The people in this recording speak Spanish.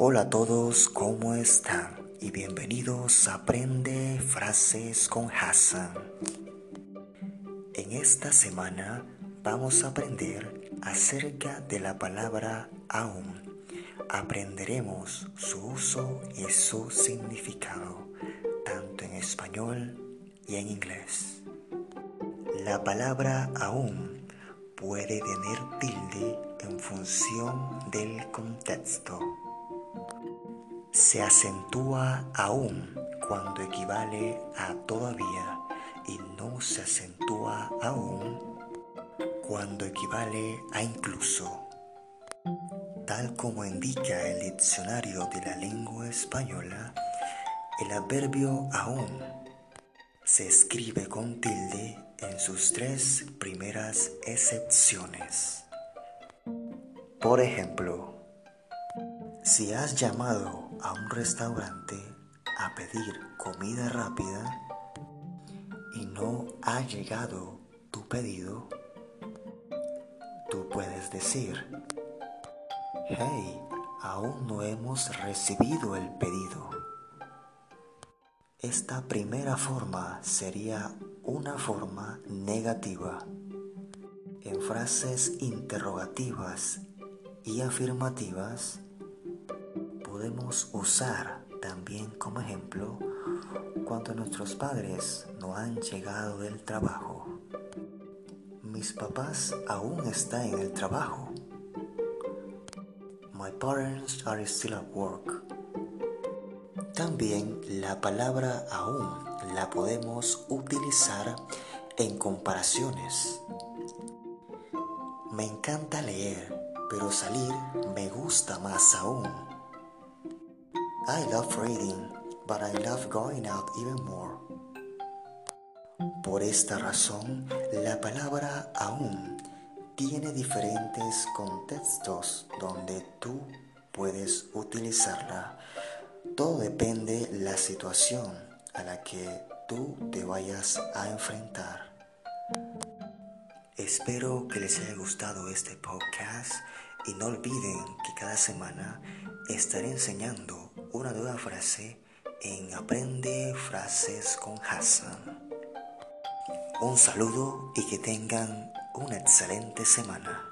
Hola a todos, ¿cómo están? Y bienvenidos a Aprende Frases con Hassan. En esta semana vamos a aprender acerca de la palabra aún. Aprenderemos su uso y su significado, tanto en español y en inglés. La palabra aún puede tener tilde en función del contexto. Se acentúa aún cuando equivale a todavía y no se acentúa aún cuando equivale a incluso. Tal como indica el diccionario de la lengua española, el adverbio aún se escribe con tilde en sus tres primeras excepciones. Por ejemplo, si has llamado a un restaurante a pedir comida rápida y no ha llegado tu pedido, tú puedes decir, hey, aún no hemos recibido el pedido. Esta primera forma sería una forma negativa. En frases interrogativas y afirmativas podemos usar también como ejemplo cuando nuestros padres no han llegado del trabajo. Mis papás aún están en el trabajo. My parents are still at work. También la palabra aún la podemos utilizar en comparaciones. Me encanta leer, pero salir me gusta más aún. I love reading, but I love going out even more. Por esta razón, la palabra aún tiene diferentes contextos donde tú puedes utilizarla. Todo depende la situación a la que tú te vayas a enfrentar. Espero que les haya gustado este podcast y no olviden que cada semana estaré enseñando una nueva frase en Aprende Frases con Hassan. Un saludo y que tengan una excelente semana.